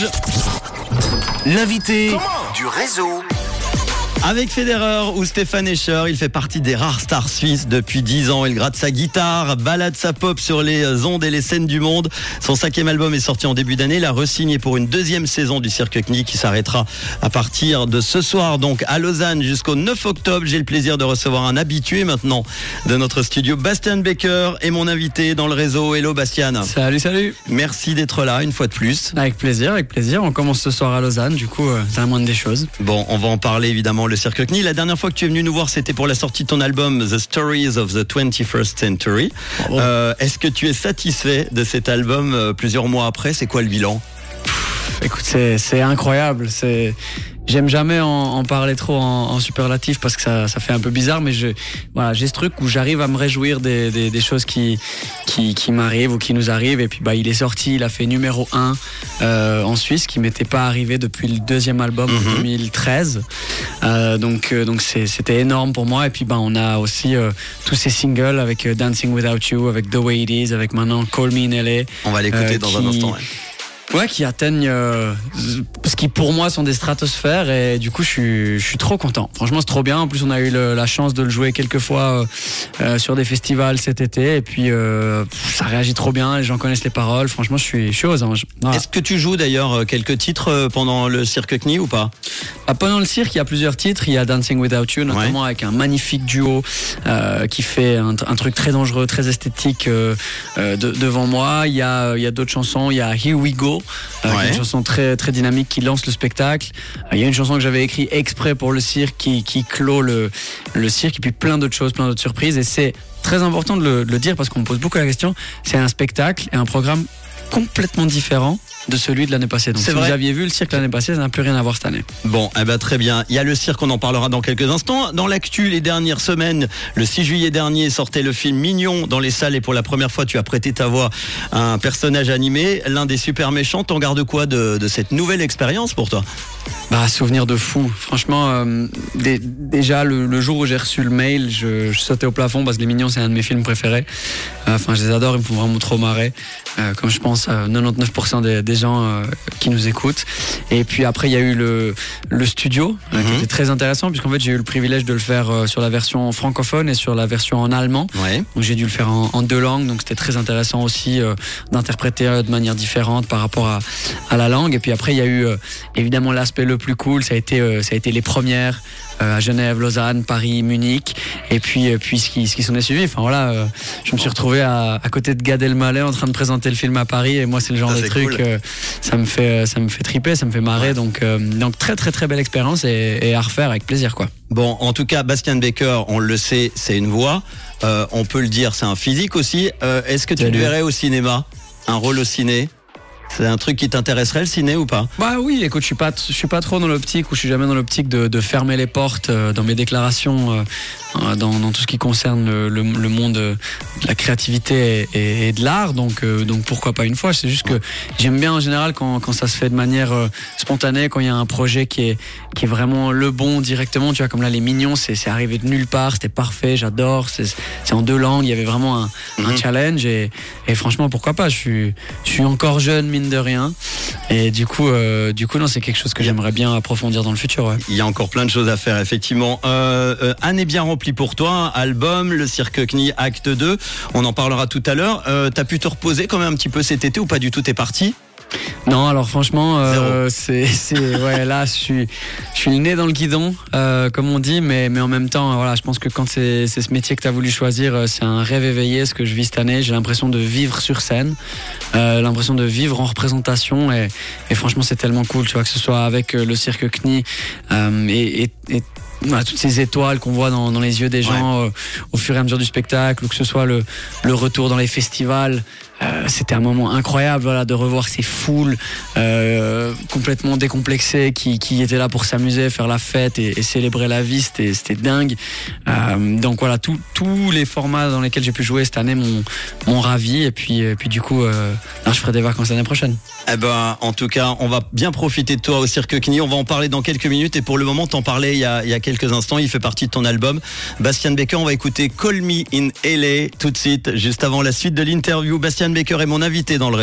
Rouge. L'invité du réseau. Avec Federer ou Stéphane Escher, il fait partie des rares stars suisses depuis 10 ans. Il gratte sa guitare, balade sa pop sur les ondes et les scènes du monde. Son cinquième album est sorti en début d'année. Il a re-signé pour une deuxième saison du Cirque Knie qui s'arrêtera à partir de ce soir, donc à Lausanne jusqu'au 9 octobre. J'ai le plaisir de recevoir un habitué maintenant de notre studio, Bastian Becker, et mon invité dans le réseau. Hello Bastian. Salut, salut. Merci d'être là une fois de plus. Avec plaisir, avec plaisir. On commence ce soir à Lausanne, du coup, euh, c'est la moindre des choses. Bon, on va en parler évidemment, le Cirque Knie. La dernière fois que tu es venu nous voir, c'était pour la sortie de ton album The Stories of the 21st Century. Euh, Est-ce que tu es satisfait de cet album euh, plusieurs mois après? C'est quoi le bilan? Écoute, c'est incroyable. C'est J'aime jamais en, en parler trop en, en superlatif parce que ça, ça fait un peu bizarre, mais je, voilà, j'ai ce truc où j'arrive à me réjouir des, des, des choses qui, qui, qui m'arrivent ou qui nous arrivent. Et puis, bah, il est sorti, il a fait numéro 1 euh, en Suisse, qui m'était pas arrivé depuis le deuxième album en 2013. Euh, donc, euh, donc c'était énorme pour moi. Et puis, bah, on a aussi euh, tous ces singles avec euh, Dancing Without You, avec The Way It Is, avec maintenant Call Me in LA. On va l'écouter Euh, dans un instant. ouais. Ouais, qui atteignent euh, ce qui pour moi sont des stratosphères et du coup je suis, je suis trop content. Franchement c'est trop bien. En plus on a eu le- la chance de le jouer quelques fois euh, euh, sur des festivals cet été et puis euh, ça réagit trop bien. Les gens connaissent les paroles. Franchement je suis, je suis aux anges. Voilà. Est-ce que tu joues d'ailleurs euh, quelques titres euh, pendant le Cirque Knie ou pas? Ah, pendant le cirque, il y a plusieurs titres. Il y a Dancing Without You, notamment avec un magnifique duo euh, qui fait un, un truc très dangereux, très esthétique de- devant moi. Il y a, il y a d'autres chansons. Il y a Here We Go, est Ouais. une chanson très très dynamique qui lance le spectacle. Il y a une chanson que j'avais écrite exprès pour le cirque qui, qui clôt le, le cirque et puis plein d'autres choses, plein d'autres surprises. Et c'est très important de le, de le dire parce qu'on me pose beaucoup la question. C'est un spectacle et un programme complètement différent de celui de l'année passée. Donc si vrai. vous aviez vu le cirque l'année passée, ça n'a plus rien à voir cette année. Bon, eh ben très bien. Il y a le cirque, on en parlera dans quelques instants. Dans l'actu, les dernières semaines, le 6 juillet dernier, sortait le film Mignon dans les salles et pour la première fois, tu as prêté ta voix à un personnage animé, l'un des super méchants. T'en gardes quoi de, de cette nouvelle expérience pour toi? Bah, souvenir de fou. Franchement, euh, dé- déjà le, le jour où j'ai reçu le mail, je, je sautais au plafond parce que Les Mignons, c'est un de mes films préférés. Euh, Enfin, je les adore, ils me font vraiment trop marrer. Euh, comme je pense à 99% des, des gens euh, qui nous écoutent. Et puis après, il y a eu le, le studio, euh, qui Mhm. était très intéressant, puisqu'en fait, j'ai eu le privilège de le faire euh, sur la version francophone et sur la version en allemand. Ouais. Donc j'ai dû le faire en, en deux langues, donc c'était très intéressant aussi euh, d'interpréter de manière différente par rapport à, à la langue. Et puis après il y a eu évidemment l'aspect le plus cool, ça a été ça a été les premières à Genève, Lausanne, Paris, Munich, et puis euh, puis ce qui ce qui s'en est suivi. Enfin voilà, euh, je me suis retrouvé à, à côté de Gad Elmaleh en train de présenter le film à Paris, et moi c'est le genre Ça, de truc, cool. euh, ça me fait ça me fait triper, ça me fait marrer. Ouais. Donc euh, donc très très très belle expérience et, et à refaire avec plaisir quoi. Bon, en tout cas, Bastien Baker, on le sait, c'est une voix. Euh, on peut le dire, c'est un physique aussi. Euh, Est-ce que tu Salut. verrais au cinéma? Un rôle au ciné? C'est un truc qui t'intéresserait le ciné ou pas? Bah oui, écoute, je suis pas, je suis pas trop dans l'optique ou je suis jamais dans l'optique de, de fermer les portes euh, dans mes déclarations, euh, euh, dans, dans tout ce qui concerne le, le- le monde de la créativité et, de l'art. Donc, donc pourquoi pas une fois C'est juste que j'aime bien en général quand, quand ça se fait de manière spontanée, quand il y a un projet qui est, qui est vraiment le bon directement. Tu vois, comme là, les mignons, c'est c'est arrivé de nulle part, c'était parfait, j'adore. C'est c'est en deux langues, il y avait vraiment un, un Mhm. challenge et, et franchement, pourquoi pas Je suis, je suis encore jeune de rien. Et du coup, euh, du coup, non, c'est quelque chose que j'aimerais bien approfondir dans le futur. Il y a encore plein de choses à faire, effectivement. Euh, euh, année bien remplie pour toi, album, le Cirque Knie, acte 2. On en parlera tout à l'heure. Euh, T'as pu te reposer quand même un petit peu cet été ou pas du tout? T'es parti? Non, alors franchement, euh, c'est, c'est, ouais, là, je suis, je suis le nez dans le guidon, euh, comme on dit, mais, mais en même temps, voilà, je pense que quand c'est, c'est ce métier que tu as voulu choisir, euh, c'est un rêve éveillé, ce que je vis cette année. J'ai l'impression de vivre sur scène, euh, l'impression de vivre en représentation, et, et franchement, c'est tellement cool, tu vois, que ce soit avec le cirque Knie euh, et, et, et voilà, toutes ces étoiles qu'on voit dans, dans les yeux des gens euh, au fur et à mesure du spectacle, ou que ce soit le, le retour dans les festivals. Euh, c'était un moment incroyable voilà, de revoir ces foules euh, complètement décomplexées qui, qui étaient là pour s'amuser, faire la fête et, et célébrer la vie. C'était c'était dingue. Euh, donc voilà, tout- tous les formats dans lesquels j'ai pu jouer cette année m'ont m'ont ravi. Et puis, et puis du coup, euh, là, je ferai des vacances l'année prochaine. Eh ben, en tout cas, on va bien profiter de toi au Cirque Knie. On va en parler dans quelques minutes. Et pour le moment, t'en parlais il y, a, il y a quelques instants. Il fait partie de ton album. Bastien Baker, on va écouter Call Me in LA tout de suite, juste avant la suite de l'interview. Bastien Baker est mon invité dans le réseau.